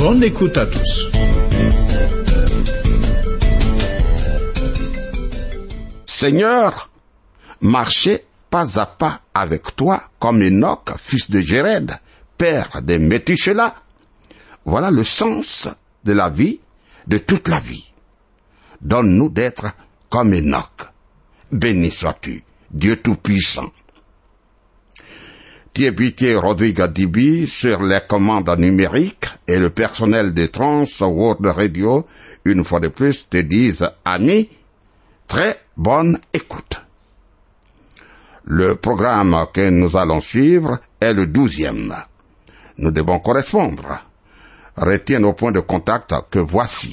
Bonne écoute à tous. Seigneur, marchez pas à pas avec toi comme Enoch, fils de Jéred, père de Métuchéla. Voilà le sens de la vie, de toute la vie. Donne-nous d'être comme Enoch. Béni sois-tu, Dieu Tout-Puissant. Thierry Rodrigue Dibi sur les commandes numériques et le personnel de Trans World Radio, une fois de plus, te disent, amis, très bonne écoute. Le programme que nous allons suivre est le douzième. Nous devons correspondre. Retiens nos points de contact que voici.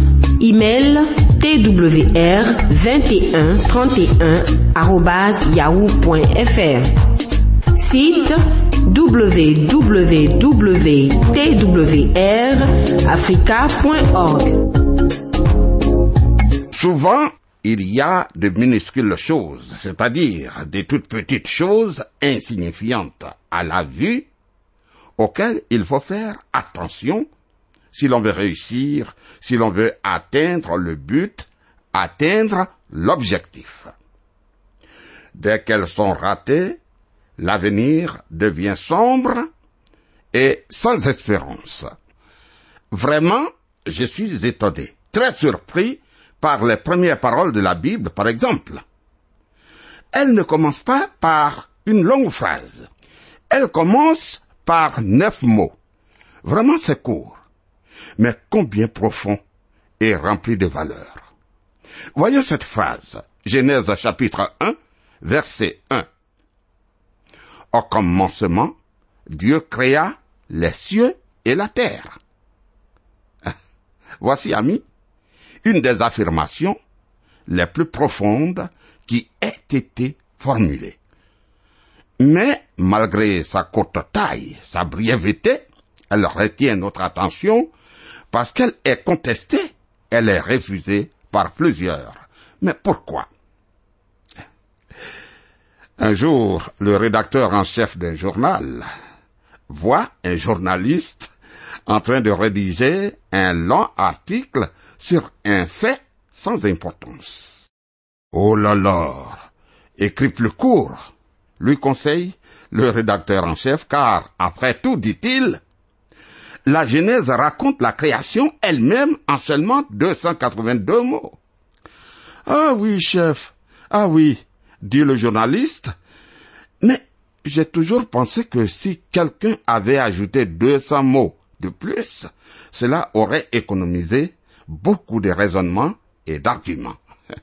Email twr 21 31 yahoo.fr. Site www.twrafrica.org. Souvent, il y a de minuscules choses, c'est-à-dire des toutes petites choses insignifiantes à la vue, auxquelles il faut faire attention si l'on veut réussir, si l'on veut atteindre le but, atteindre l'objectif. Dès qu'elles sont ratées, l'avenir devient sombre et sans espérance. Vraiment, je suis étonné, très surpris par les premières paroles de la Bible, par exemple. Elle ne commence pas par une longue phrase. Elle commence par neuf mots. Vraiment, c'est court, mais combien profond et rempli de valeurs. Voyons cette phrase. Genèse chapitre 1, verset 1. Au commencement, Dieu créa les cieux et la terre. Voici, amis, une des affirmations les plus profondes qui ait été formulée. Mais malgré sa courte taille, sa brièveté, elle retient notre attention parce qu'elle est contestée, elle est refusée par plusieurs. Mais pourquoi? Un jour, le rédacteur en chef d'un journal voit un journaliste en train de rédiger un long article sur un fait sans importance. Oh là là, écrit plus court, lui conseille le rédacteur en chef, car, après tout, dit-il, la Genèse raconte la création elle-même en seulement 282 mots. Ah oui, chef, ah oui, dit le journaliste, mais j'ai toujours pensé que si quelqu'un avait ajouté 200 mots de plus, cela aurait économisé beaucoup de raisonnements et d'arguments.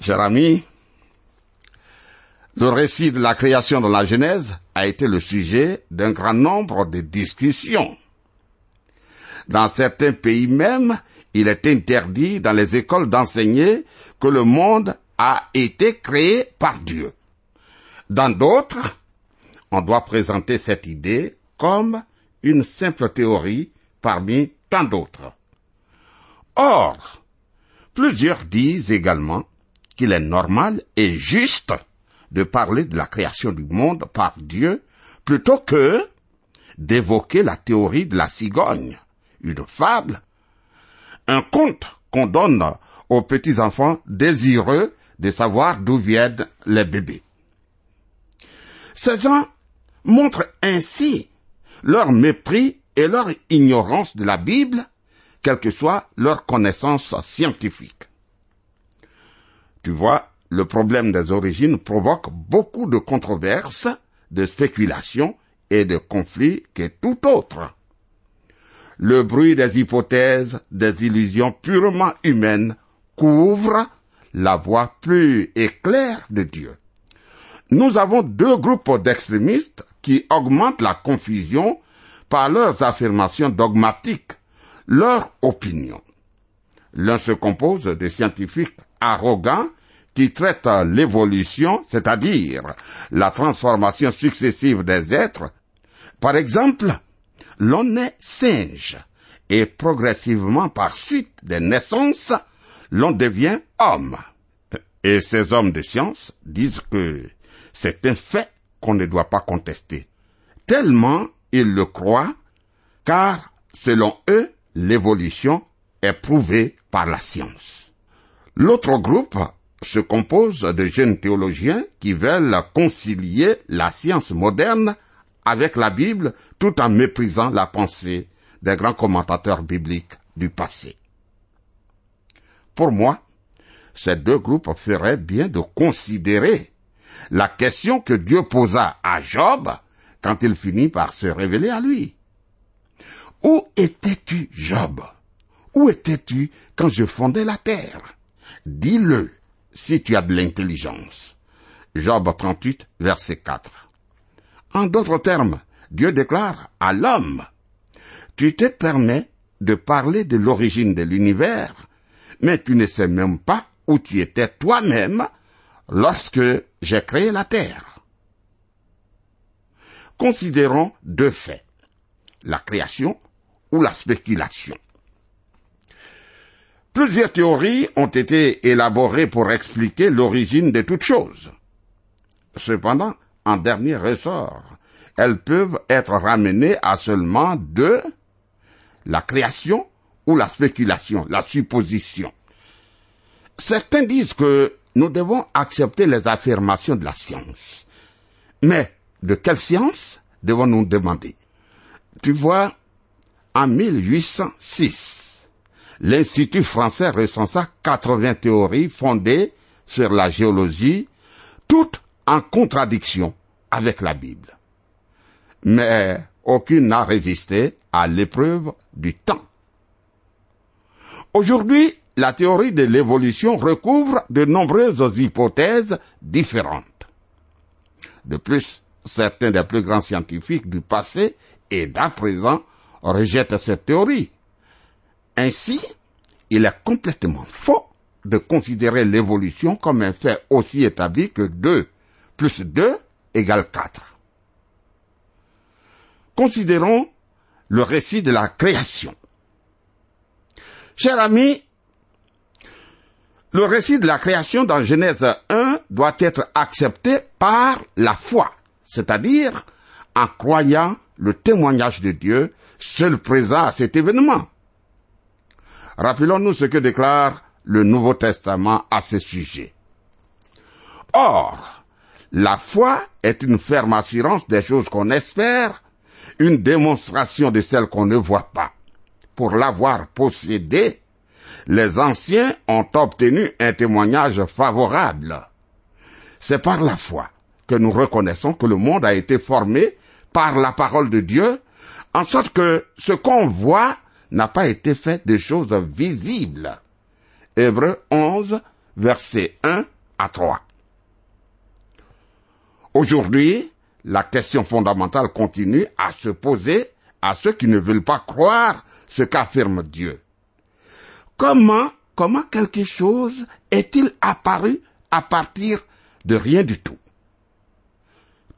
Cher ami, le récit de la création de la Genèse a été le sujet d'un grand nombre de discussions. Dans certains pays même, il est interdit dans les écoles d'enseigner que le monde a été créé par Dieu. Dans d'autres, on doit présenter cette idée comme une simple théorie parmi tant d'autres. Or, plusieurs disent également qu'il est normal et juste de parler de la création du monde par Dieu plutôt que d'évoquer la théorie de la cigogne, une fable, un conte qu'on donne aux petits enfants désireux de savoir d'où viennent les bébés. Ces gens montrent ainsi leur mépris et leur ignorance de la Bible, quelle que soit leur connaissance scientifique. Tu vois, le problème des origines provoque beaucoup de controverses, de spéculations et de conflits que tout autre. Le bruit des hypothèses, des illusions purement humaines couvre la voix plus éclaire de Dieu. Nous avons deux groupes d'extrémistes qui augmentent la confusion par leurs affirmations dogmatiques, leurs opinions. L'un se compose de scientifiques arrogants qui traitent l'évolution, c'est-à-dire la transformation successive des êtres. Par exemple, l'on est singe et progressivement par suite des naissances, l'on devient homme. Et ces hommes de science disent que c'est un fait qu'on ne doit pas contester. Tellement ils le croient, car selon eux, l'évolution est prouvée par la science. L'autre groupe se compose de jeunes théologiens qui veulent concilier la science moderne avec la Bible tout en méprisant la pensée des grands commentateurs bibliques du passé. Pour moi, ces deux groupes feraient bien de considérer la question que Dieu posa à Job quand il finit par se révéler à lui. Où étais-tu, Job? Où étais-tu quand je fondais la terre? Dis-le si tu as de l'intelligence. Job 38, verset 4. En d'autres termes, Dieu déclare à l'homme, tu te permets de parler de l'origine de l'univers, mais tu ne sais même pas où tu étais toi-même lorsque j'ai créé la terre. Considérons deux faits, la création ou la spéculation. Plusieurs théories ont été élaborées pour expliquer l'origine de toutes choses. Cependant, en dernier ressort, elles peuvent être ramenées à seulement deux, la création ou la spéculation, la supposition. Certains disent que nous devons accepter les affirmations de la science. Mais de quelle science devons-nous demander? Tu vois, en 1806, l'Institut français recensa 80 théories fondées sur la géologie, toutes en contradiction avec la Bible. Mais aucune n'a résisté à l'épreuve du temps. Aujourd'hui, la théorie de l'évolution recouvre de nombreuses hypothèses différentes. De plus, certains des plus grands scientifiques du passé et d'à présent rejettent cette théorie. Ainsi, il est complètement faux de considérer l'évolution comme un fait aussi établi que 2 plus 2 égale 4. Considérons le récit de la création. Cher ami, le récit de la création dans Genèse 1 doit être accepté par la foi, c'est-à-dire en croyant le témoignage de Dieu, seul présent à cet événement. Rappelons-nous ce que déclare le Nouveau Testament à ce sujet. Or, la foi est une ferme assurance des choses qu'on espère, une démonstration de celles qu'on ne voit pas. Pour l'avoir possédée, les anciens ont obtenu un témoignage favorable. C'est par la foi que nous reconnaissons que le monde a été formé par la parole de Dieu, en sorte que ce qu'on voit n'a pas été fait de choses visibles. Hébreu 11, versets 1 à 3. Aujourd'hui, la question fondamentale continue à se poser à ceux qui ne veulent pas croire ce qu'affirme Dieu. Comment, comment quelque chose est-il apparu à partir de rien du tout?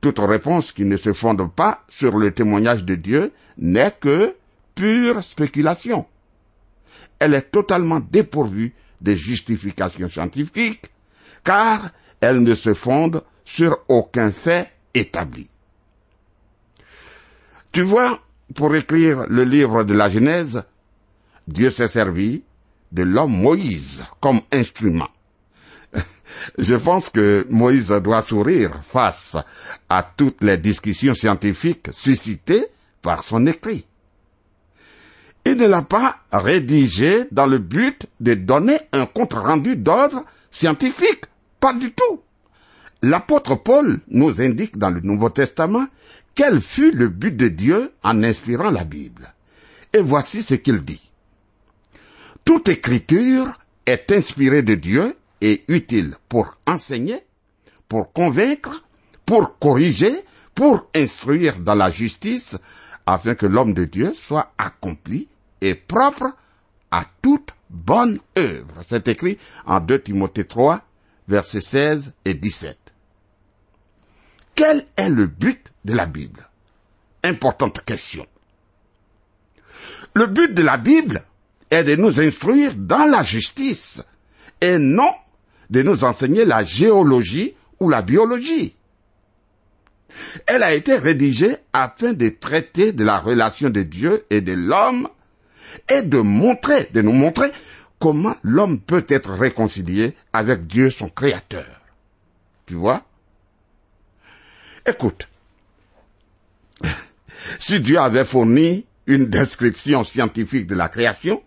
Toute réponse qui ne se fonde pas sur le témoignage de Dieu n'est que pure spéculation. Elle est totalement dépourvue de justifications scientifiques, car elle ne se fonde sur aucun fait établi. Tu vois, pour écrire le livre de la Genèse, Dieu s'est servi de l'homme Moïse comme instrument. Je pense que Moïse doit sourire face à toutes les discussions scientifiques suscitées par son écrit. Il ne l'a pas rédigé dans le but de donner un compte-rendu d'ordre scientifique. Pas du tout. L'apôtre Paul nous indique dans le Nouveau Testament quel fut le but de Dieu en inspirant la Bible. Et voici ce qu'il dit. Toute écriture est inspirée de Dieu et utile pour enseigner, pour convaincre, pour corriger, pour instruire dans la justice, afin que l'homme de Dieu soit accompli et propre à toute bonne œuvre. C'est écrit en 2 Timothée 3, versets 16 et 17. Quel est le but de la Bible? Importante question. Le but de la Bible est de nous instruire dans la justice et non de nous enseigner la géologie ou la biologie. Elle a été rédigée afin de traiter de la relation de Dieu et de l'homme et de montrer, de nous montrer comment l'homme peut être réconcilié avec Dieu son créateur. Tu vois? Écoute. Si Dieu avait fourni une description scientifique de la création,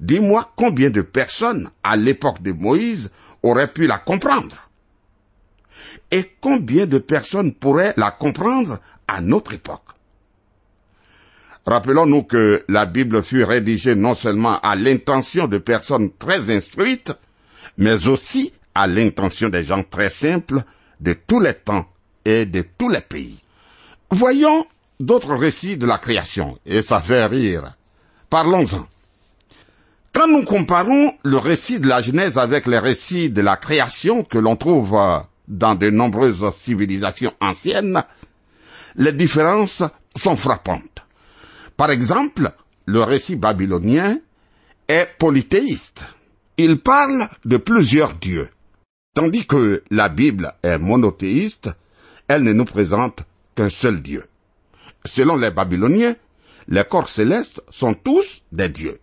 dis-moi combien de personnes à l'époque de Moïse auraient pu la comprendre. Et combien de personnes pourraient la comprendre à notre époque? Rappelons-nous que la Bible fut rédigée non seulement à l'intention de personnes très instruites, mais aussi à l'intention des gens très simples de tous les temps et de tous les pays. Voyons d'autres récits de la création, et ça fait rire. Parlons-en. Quand nous comparons le récit de la Genèse avec les récits de la création que l'on trouve dans de nombreuses civilisations anciennes, les différences sont frappantes. Par exemple, le récit babylonien est polythéiste. Il parle de plusieurs dieux. Tandis que la Bible est monothéiste, elle ne nous présente qu'un seul Dieu. Selon les Babyloniens, les corps célestes sont tous des dieux,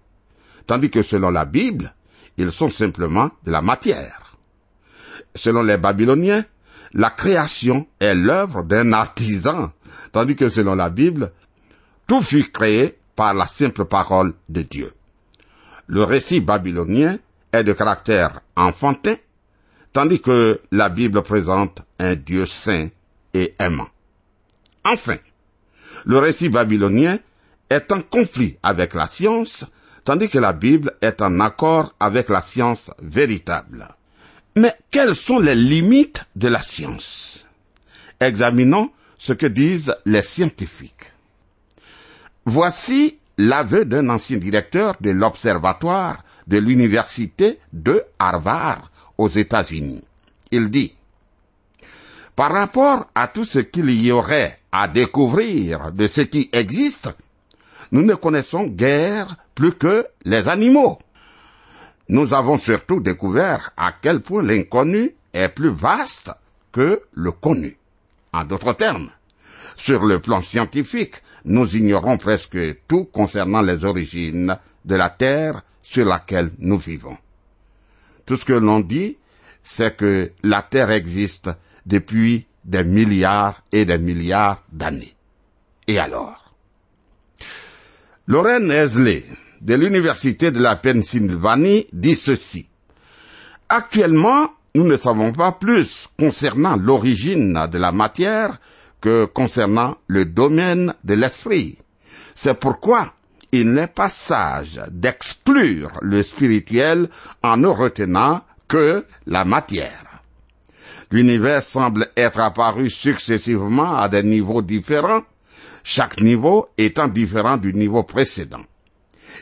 tandis que selon la Bible, ils sont simplement de la matière. Selon les Babyloniens, la création est l'œuvre d'un artisan, tandis que selon la Bible, tout fut créé par la simple parole de Dieu. Le récit babylonien est de caractère enfantin, tandis que la Bible présente un Dieu saint et aimant. Enfin, le récit babylonien est en conflit avec la science, tandis que la Bible est en accord avec la science véritable. Mais quelles sont les limites de la science? Examinons ce que disent les scientifiques. Voici l'aveu d'un ancien directeur de l'observatoire de l'université de Harvard aux États-Unis. Il dit, par rapport à tout ce qu'il y aurait à découvrir de ce qui existe, nous ne connaissons guère plus que les animaux. Nous avons surtout découvert à quel point l'inconnu est plus vaste que le connu. En d'autres termes, sur le plan scientifique, nous ignorons presque tout concernant les origines de la Terre sur laquelle nous vivons. Tout ce que l'on dit, c'est que la Terre existe depuis des milliards et des milliards d'années. Et alors? Lorraine Esley, de l'Université de la Pennsylvanie, dit ceci. Actuellement, nous ne savons pas plus concernant l'origine de la matière que concernant le domaine de l'esprit. C'est pourquoi il n'est pas sage d'exclure le spirituel en ne retenant que la matière. L'univers semble être apparu successivement à des niveaux différents, chaque niveau étant différent du niveau précédent.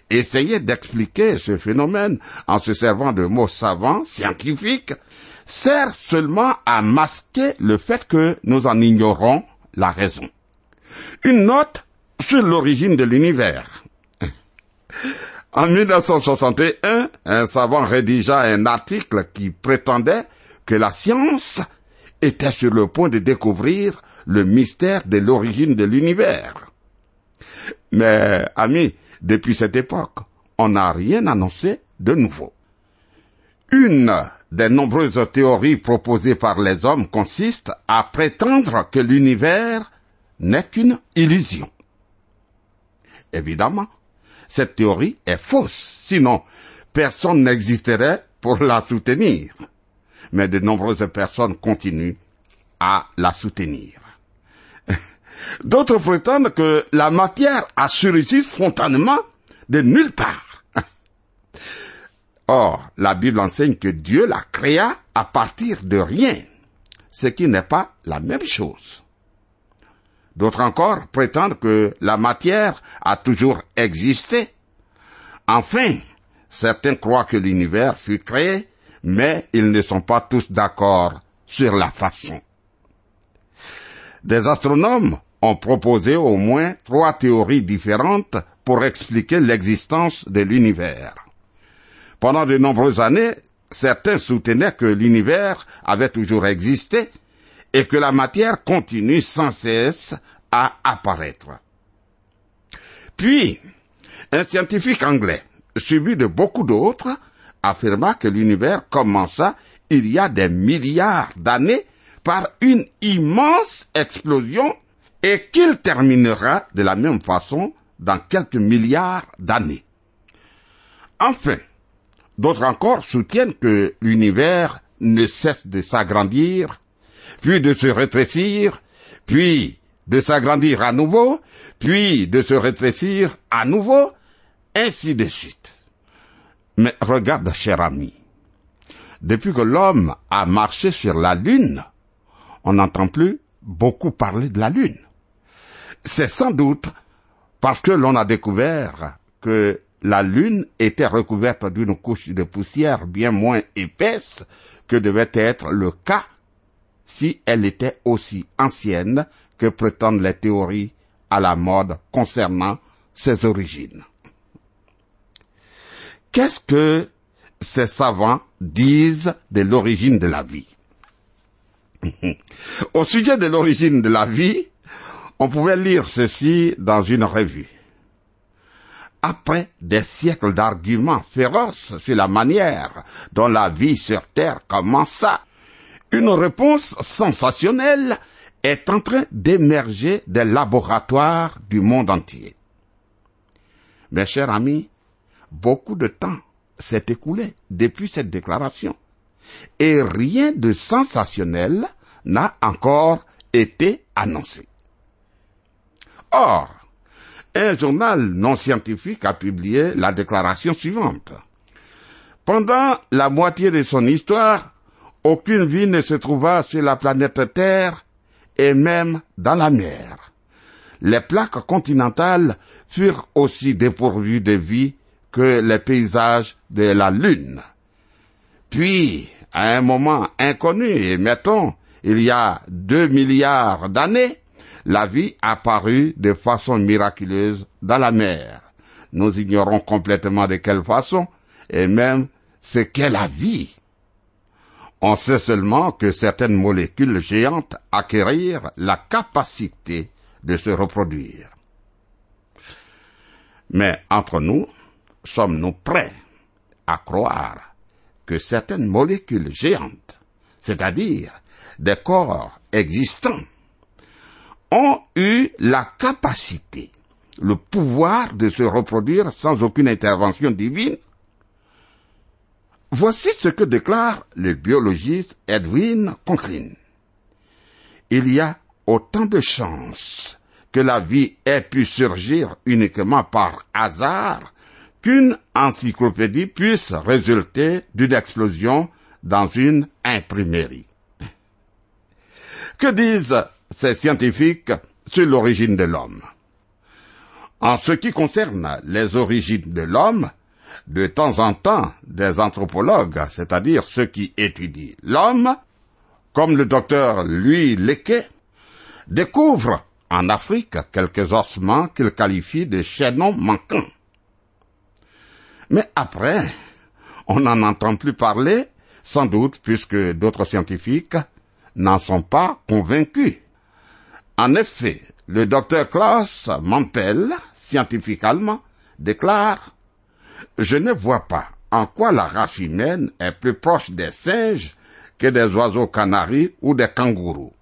Essayer d'expliquer ce phénomène en se servant de mots savants, scientifiques, sert seulement à masquer le fait que nous en ignorons la raison. Une note sur l'origine de l'univers. En 1961, un savant rédigea un article qui prétendait que la science était sur le point de découvrir le mystère de l'origine de l'univers. Mais, amis, depuis cette époque, on n'a rien annoncé de nouveau. Une des nombreuses théories proposées par les hommes consiste à prétendre que l'univers n'est qu'une illusion. Évidemment, cette théorie est fausse, sinon personne n'existerait pour la soutenir. Mais de nombreuses personnes continuent à la soutenir. D'autres prétendent que la matière a surgi spontanément de nulle part. Or, la Bible enseigne que Dieu la créa à partir de rien, ce qui n'est pas la même chose. D'autres encore prétendent que la matière a toujours existé. Enfin, certains croient que l'univers fut créé, mais ils ne sont pas tous d'accord sur la façon. Des astronomes ont proposé au moins trois théories différentes pour expliquer l'existence de l'univers. Pendant de nombreuses années, certains soutenaient que l'univers avait toujours existé et que la matière continue sans cesse à apparaître. Puis, un scientifique anglais, suivi de beaucoup d'autres, affirma que l'univers commença il y a des milliards d'années par une immense explosion et qu'il terminera de la même façon dans quelques milliards d'années. Enfin, d'autres encore soutiennent que l'univers ne cesse de s'agrandir, puis de se rétrécir, puis de s'agrandir à nouveau, puis de se rétrécir à nouveau, ainsi de suite. Mais regarde, cher ami, depuis que l'homme a marché sur la Lune, on n'entend plus beaucoup parler de la Lune. C'est sans doute parce que l'on a découvert que la Lune était recouverte d'une couche de poussière bien moins épaisse que devait être le cas si elle était aussi ancienne que prétendent les théories à la mode concernant ses origines. Qu'est-ce que ces savants disent de l'origine de la vie? Au sujet de l'origine de la vie, on pouvait lire ceci dans une revue. Après des siècles d'arguments féroces sur la manière dont la vie sur Terre commença, une réponse sensationnelle est en train d'émerger des laboratoires du monde entier. Mes chers amis, beaucoup de temps s'est écoulé depuis cette déclaration et rien de sensationnel n'a encore été annoncé. Or, un journal non scientifique a publié la déclaration suivante. Pendant la moitié de son histoire, aucune vie ne se trouva sur la planète Terre et même dans la mer. Les plaques continentales furent aussi dépourvues de vie que les paysages de la Lune. Puis, à un moment inconnu, et mettons, il y a deux milliards d'années, la vie apparut de façon miraculeuse dans la mer. Nous ignorons complètement de quelle façon, et même ce qu'est la vie. On sait seulement que certaines molécules géantes acquérirent la capacité de se reproduire. Mais entre nous, sommes-nous prêts à croire que certaines molécules géantes, c'est-à-dire des corps existants, ont eu la capacité, le pouvoir de se reproduire sans aucune intervention divine Voici ce que déclare le biologiste Edwin Conklin. Il y a autant de chances que la vie ait pu surgir uniquement par hasard qu'une encyclopédie puisse résulter d'une explosion dans une imprimerie. Que disent ces scientifiques sur l'origine de l'homme En ce qui concerne les origines de l'homme, de temps en temps des anthropologues, c'est-à-dire ceux qui étudient l'homme, comme le docteur Louis Lequet, découvrent en Afrique quelques ossements qu'il qualifie de chaînons manquants. Mais après, on n'en entend plus parler, sans doute puisque d'autres scientifiques n'en sont pas convaincus. En effet, le docteur Klaus Mampel, scientifique allemand, déclare je ne vois pas en quoi la race humaine est plus proche des singes que des oiseaux canaris ou des kangourous.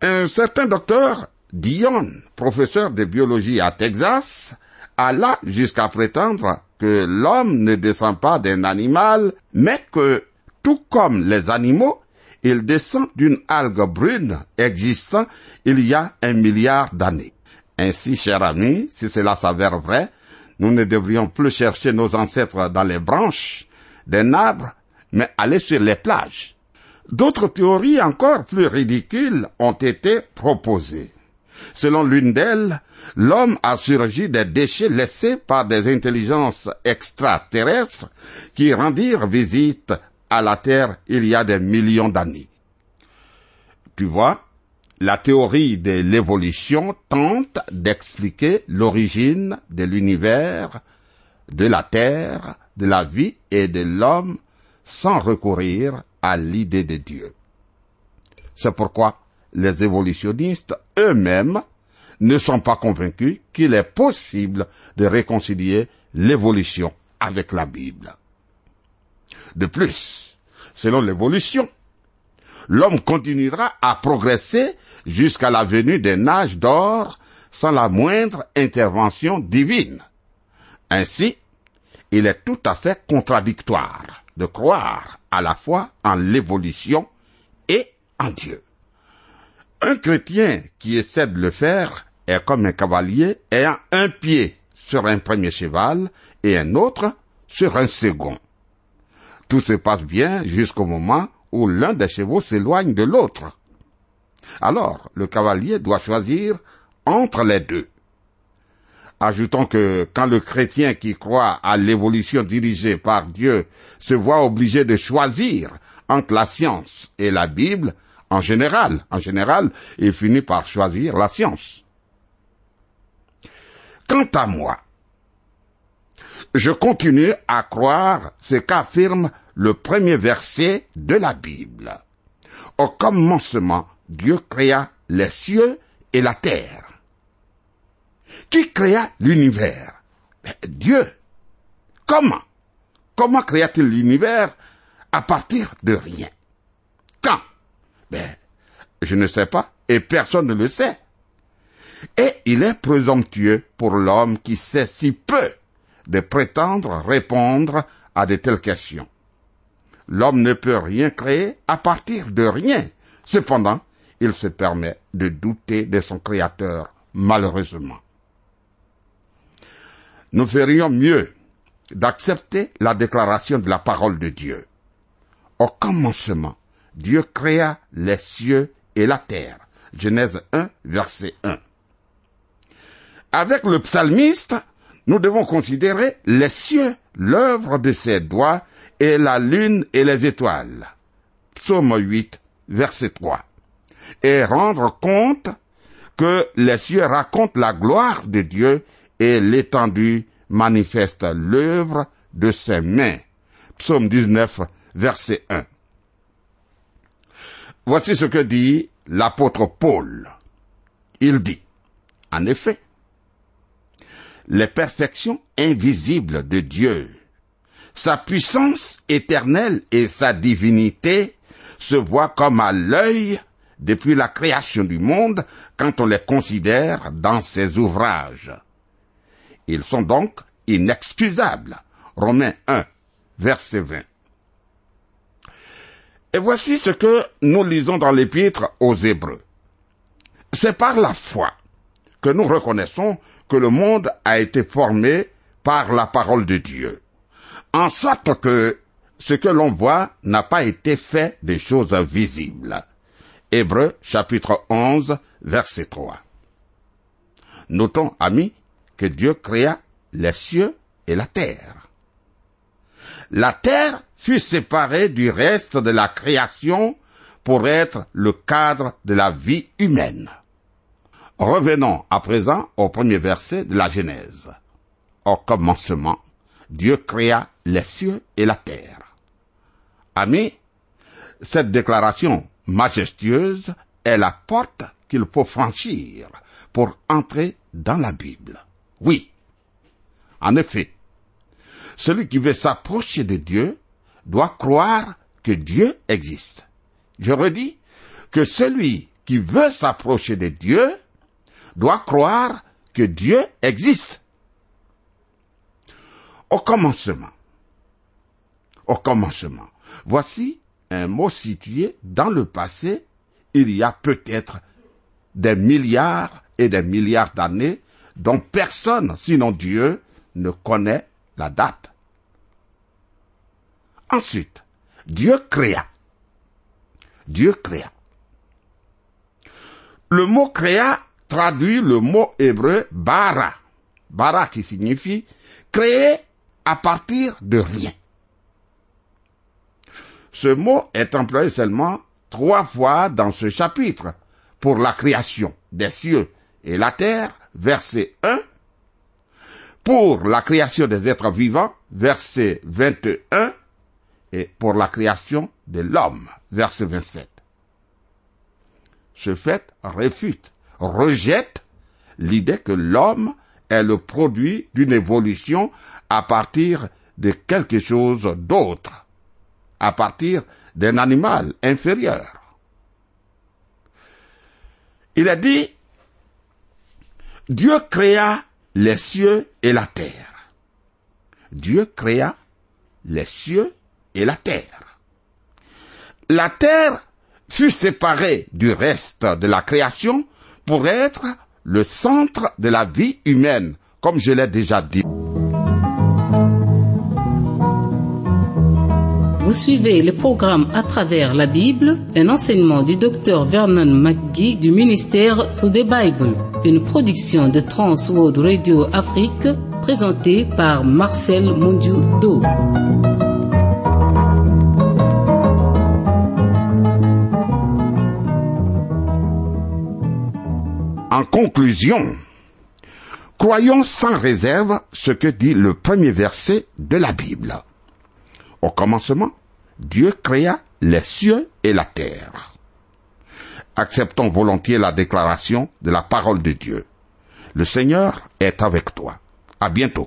Un certain docteur Dion, professeur de biologie à Texas, alla jusqu'à prétendre que l'homme ne descend pas d'un animal, mais que, tout comme les animaux, il descend d'une algue brune existant il y a un milliard d'années. Ainsi, cher ami, si cela s'avère vrai, nous ne devrions plus chercher nos ancêtres dans les branches d'un arbre, mais aller sur les plages. D'autres théories encore plus ridicules ont été proposées. Selon l'une d'elles, l'homme a surgi des déchets laissés par des intelligences extraterrestres qui rendirent visite à la Terre il y a des millions d'années. Tu vois, la théorie de l'évolution tente d'expliquer l'origine de l'univers, de la Terre, de la vie et de l'homme sans recourir à l'idée de Dieu. C'est pourquoi les évolutionnistes eux-mêmes ne sont pas convaincus qu'il est possible de réconcilier l'évolution avec la Bible. De plus, selon l'évolution, l'homme continuera à progresser jusqu'à la venue d'un âge d'or sans la moindre intervention divine. Ainsi, il est tout à fait contradictoire de croire à la fois en l'évolution et en Dieu. Un chrétien qui essaie de le faire est comme un cavalier ayant un pied sur un premier cheval et un autre sur un second. Tout se passe bien jusqu'au moment où l'un des chevaux s'éloigne de l'autre. Alors, le cavalier doit choisir entre les deux. Ajoutons que quand le chrétien qui croit à l'évolution dirigée par Dieu se voit obligé de choisir entre la science et la Bible, en général, en général, il finit par choisir la science. Quant à moi, je continue à croire ce qu'affirme le premier verset de la Bible. Au commencement, Dieu créa les cieux et la terre. Qui créa l'univers? Ben, Dieu. Comment? Comment créa-t-il l'univers? À partir de rien Quand? Ben, je ne sais pas, et personne ne le sait. Et il est présomptueux pour l'homme qui sait si peu de prétendre répondre à de telles questions. L'homme ne peut rien créer à partir de rien. Cependant, il se permet de douter de son Créateur, malheureusement. Nous ferions mieux d'accepter la déclaration de la parole de Dieu. Au commencement, Dieu créa les cieux et la terre. Genèse 1, verset 1. Avec le psalmiste, nous devons considérer les cieux, l'œuvre de ses doigts, et la lune et les étoiles. Psaume 8, verset 3. Et rendre compte que les cieux racontent la gloire de Dieu et l'étendue manifeste l'œuvre de ses mains. Psaume 19, verset 1. Voici ce que dit l'apôtre Paul. Il dit, en effet, les perfections invisibles de Dieu, sa puissance éternelle et sa divinité se voient comme à l'œil depuis la création du monde quand on les considère dans ses ouvrages. Ils sont donc inexcusables. Romains 1, verset 20. Et voici ce que nous lisons dans l'épître aux Hébreux. C'est par la foi que nous reconnaissons que le monde a été formé par la parole de Dieu, en sorte que ce que l'on voit n'a pas été fait des choses visibles. Hébreux chapitre 11 verset 3. Notons, amis, que Dieu créa les cieux et la terre. La terre fut séparée du reste de la création pour être le cadre de la vie humaine. Revenons à présent au premier verset de la Genèse. Au commencement, Dieu créa les cieux et la terre. Amis, cette déclaration majestueuse est la porte qu'il faut franchir pour entrer dans la Bible. Oui, en effet, celui qui veut s'approcher de Dieu doit croire que Dieu existe. Je redis que celui qui veut s'approcher de Dieu doit croire que Dieu existe. Au commencement. Au commencement. Voici un mot situé dans le passé, il y a peut-être des milliards et des milliards d'années dont personne, sinon Dieu, ne connaît la date. Ensuite, Dieu créa. Dieu créa. Le mot créa traduit le mot hébreu bara. Bara qui signifie créer à partir de rien. Ce mot est employé seulement trois fois dans ce chapitre pour la création des cieux et la terre, verset 1, pour la création des êtres vivants, verset 21, et pour la création de l'homme, verset 27. Ce fait réfute, rejette l'idée que l'homme est le produit d'une évolution à partir de quelque chose d'autre, à partir d'un animal inférieur. Il a dit, Dieu créa les cieux et la terre. Dieu créa les cieux et la terre. La terre fut séparée du reste de la création pour être le centre de la vie humaine, comme je l'ai déjà dit. Vous suivez le programme à travers la Bible, un enseignement du docteur Vernon McGee du ministère sous the Bible, une production de Trans World Radio Afrique présentée par Marcel Mondiou-Do. En conclusion, croyons sans réserve ce que dit le premier verset de la Bible. Au commencement, Dieu créa les cieux et la terre. Acceptons volontiers la déclaration de la parole de Dieu. Le Seigneur est avec toi. À bientôt.